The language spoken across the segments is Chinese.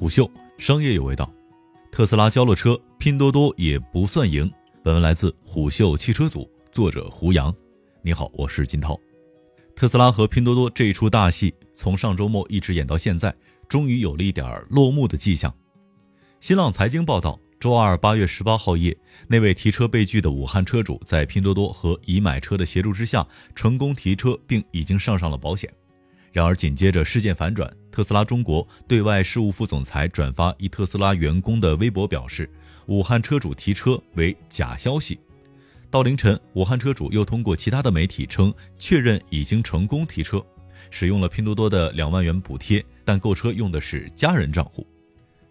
虎嗅商业有味道，特斯拉交了车，拼多多也不算赢。本文来自虎嗅汽车组，作者胡杨。你好，我是金涛。特斯拉和拼多多这一出大戏，从上周末一直演到现在，终于有了一点落幕的迹象。新浪财经报道，周二八月十八号夜，那位提车被拒的武汉车主，在拼多多和已买车的协助之下，成功提车，并已经上上了保险。然而紧接着事件反转，特斯拉中国对外事务副总裁转发一特斯拉员工的微博，表示武汉车主提车为假消息。到凌晨，武汉车主又通过其他的媒体称确认已经成功提车，使用了拼多多的两万元补贴，但购车用的是家人账户。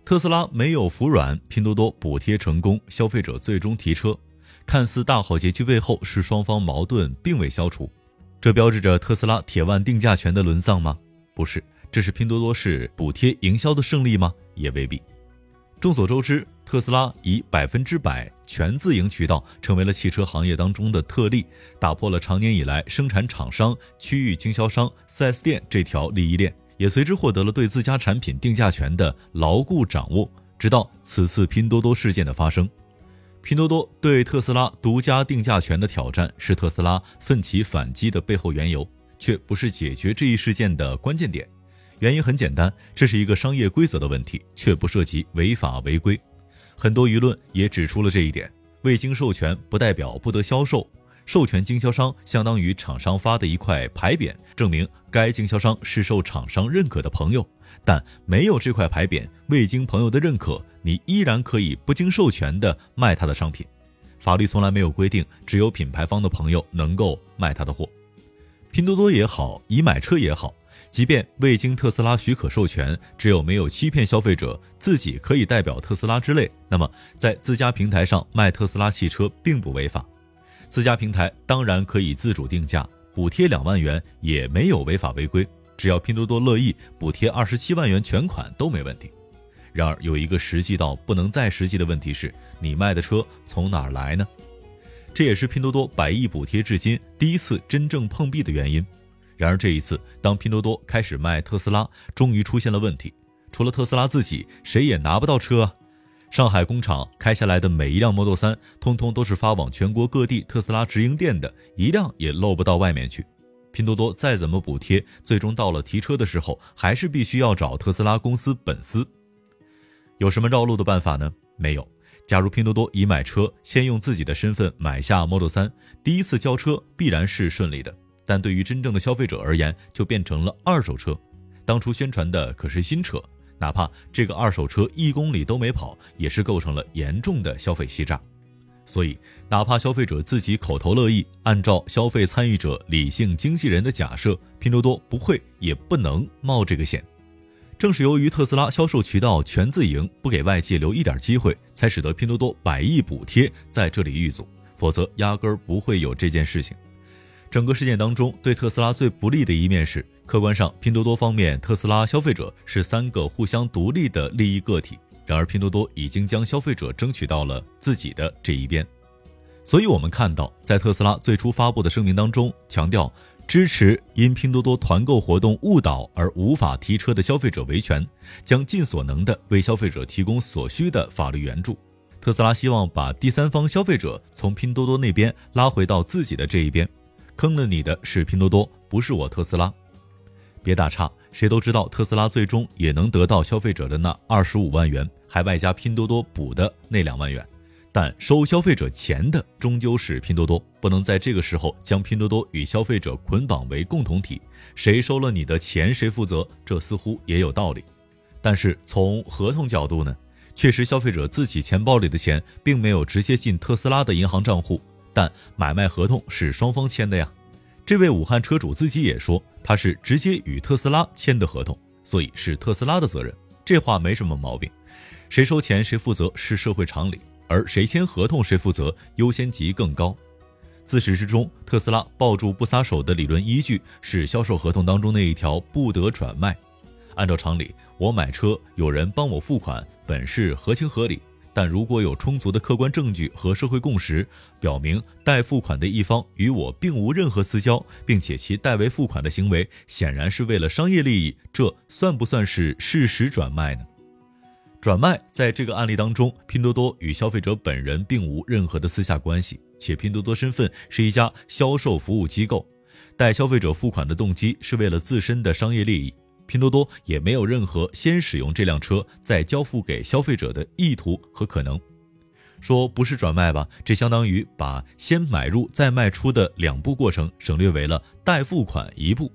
特斯拉没有服软，拼多多补贴成功，消费者最终提车，看似大好结局，背后是双方矛盾并未消除。这标志着特斯拉铁腕定价权的沦丧吗？不是，这是拼多多是补贴营销的胜利吗？也未必。众所周知，特斯拉以百分之百全自营渠道成为了汽车行业当中的特例，打破了长年以来生产厂商、区域经销商、4S 店这条利益链，也随之获得了对自家产品定价权的牢固掌握。直到此次拼多多事件的发生。拼多多对特斯拉独家定价权的挑战是特斯拉奋起反击的背后缘由，却不是解决这一事件的关键点。原因很简单，这是一个商业规则的问题，却不涉及违法违规。很多舆论也指出了这一点：未经授权不代表不得销售。授权经销商相当于厂商发的一块牌匾，证明该经销商是受厂商认可的朋友。但没有这块牌匾，未经朋友的认可，你依然可以不经授权的卖他的商品。法律从来没有规定只有品牌方的朋友能够卖他的货。拼多多也好，已买车也好，即便未经特斯拉许可授权，只有没有欺骗消费者，自己可以代表特斯拉之类，那么在自家平台上卖特斯拉汽车并不违法。自家平台当然可以自主定价，补贴两万元也没有违法违规，只要拼多多乐意补贴二十七万元全款都没问题。然而有一个实际到不能再实际的问题是，你卖的车从哪儿来呢？这也是拼多多百亿补贴至今第一次真正碰壁的原因。然而这一次，当拼多多开始卖特斯拉，终于出现了问题，除了特斯拉自己，谁也拿不到车啊。上海工厂开下来的每一辆 Model 3，通通都是发往全国各地特斯拉直营店的，一辆也漏不到外面去。拼多多再怎么补贴，最终到了提车的时候，还是必须要找特斯拉公司本司。有什么绕路的办法呢？没有。假如拼多多已买车，先用自己的身份买下 Model 3，第一次交车必然是顺利的。但对于真正的消费者而言，就变成了二手车。当初宣传的可是新车。哪怕这个二手车一公里都没跑，也是构成了严重的消费欺诈。所以，哪怕消费者自己口头乐意，按照消费参与者、理性经纪人的假设，拼多多不会也不能冒这个险。正是由于特斯拉销售渠道全自营，不给外界留一点机会，才使得拼多多百亿补贴在这里遇阻，否则压根儿不会有这件事情。整个事件当中，对特斯拉最不利的一面是，客观上拼多多方面、特斯拉消费者是三个互相独立的利益个体。然而，拼多多已经将消费者争取到了自己的这一边。所以，我们看到，在特斯拉最初发布的声明当中，强调支持因拼多多团购活动误导而无法提车的消费者维权，将尽所能的为消费者提供所需的法律援助。特斯拉希望把第三方消费者从拼多多那边拉回到自己的这一边。坑了你的是拼多多，不是我特斯拉。别打岔，谁都知道特斯拉最终也能得到消费者的那二十五万元，还外加拼多多补的那两万元。但收消费者钱的终究是拼多多，不能在这个时候将拼多多与消费者捆绑为共同体。谁收了你的钱，谁负责，这似乎也有道理。但是从合同角度呢？确实，消费者自己钱包里的钱并没有直接进特斯拉的银行账户。但买卖合同是双方签的呀，这位武汉车主自己也说他是直接与特斯拉签的合同，所以是特斯拉的责任，这话没什么毛病。谁收钱谁负责是社会常理，而谁签合同谁负责优先级更高。自始至终，特斯拉抱住不撒手的理论依据是销售合同当中那一条不得转卖。按照常理，我买车有人帮我付款，本是合情合理。但如果有充足的客观证据和社会共识，表明代付款的一方与我并无任何私交，并且其代为付款的行为显然是为了商业利益，这算不算是事实转卖呢？转卖在这个案例当中，拼多多与消费者本人并无任何的私下关系，且拼多多身份是一家销售服务机构，代消费者付款的动机是为了自身的商业利益。拼多多也没有任何先使用这辆车再交付给消费者的意图和可能。说不是转卖吧，这相当于把先买入再卖出的两步过程省略为了代付款一步。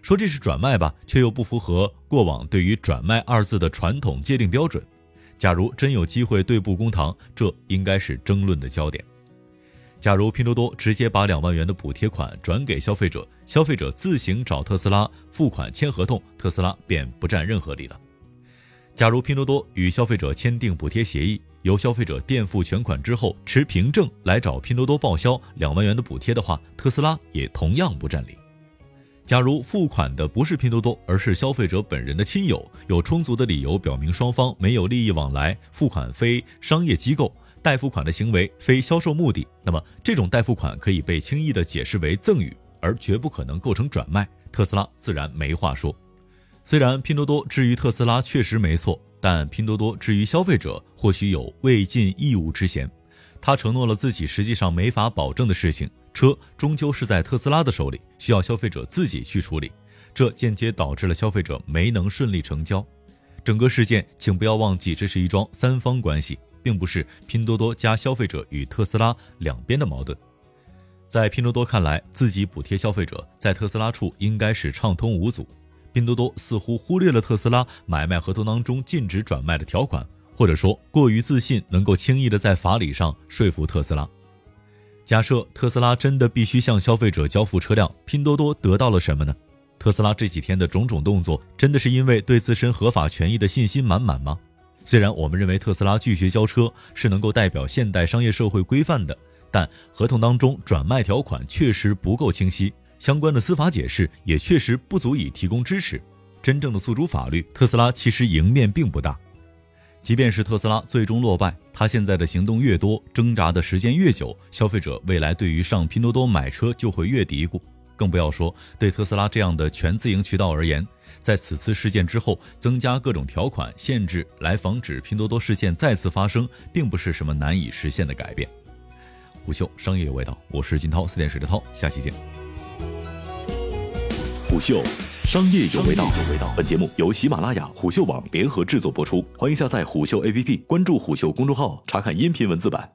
说这是转卖吧，却又不符合过往对于“转卖”二字的传统界定标准。假如真有机会对簿公堂，这应该是争论的焦点。假如拼多多直接把两万元的补贴款转给消费者，消费者自行找特斯拉付款签合同，特斯拉便不占任何理了。假如拼多多与消费者签订补贴协议，由消费者垫付全款之后持凭证来找拼多多报销两万元的补贴的话，特斯拉也同样不占理。假如付款的不是拼多多，而是消费者本人的亲友，有充足的理由表明双方没有利益往来，付款非商业机构，代付款的行为非销售目的，那么这种代付款可以被轻易的解释为赠与，而绝不可能构成转卖。特斯拉自然没话说。虽然拼多多至于特斯拉确实没错，但拼多多至于消费者或许有未尽义务之嫌。他承诺了自己实际上没法保证的事情。车终究是在特斯拉的手里，需要消费者自己去处理，这间接导致了消费者没能顺利成交。整个事件，请不要忘记，这是一桩三方关系，并不是拼多多加消费者与特斯拉两边的矛盾。在拼多多看来，自己补贴消费者，在特斯拉处应该是畅通无阻。拼多多似乎忽略了特斯拉买卖合同当中禁止转卖的条款，或者说过于自信，能够轻易的在法理上说服特斯拉。假设特斯拉真的必须向消费者交付车辆，拼多多得到了什么呢？特斯拉这几天的种种动作，真的是因为对自身合法权益的信心满满吗？虽然我们认为特斯拉拒绝交车是能够代表现代商业社会规范的，但合同当中转卖条款确实不够清晰，相关的司法解释也确实不足以提供支持。真正的诉诸法律，特斯拉其实赢面并不大。即便是特斯拉最终落败，他现在的行动越多，挣扎的时间越久，消费者未来对于上拼多多买车就会越嘀咕。更不要说对特斯拉这样的全自营渠道而言，在此次事件之后增加各种条款限制来防止拼多多事件再次发生，并不是什么难以实现的改变。虎嗅商业有味道，我是金涛，四点水的涛，下期见。虎嗅。商业有味道。本节目由喜马拉雅、虎嗅网联合制作播出，欢迎下载虎嗅 APP，关注虎嗅公众号，查看音频文字版。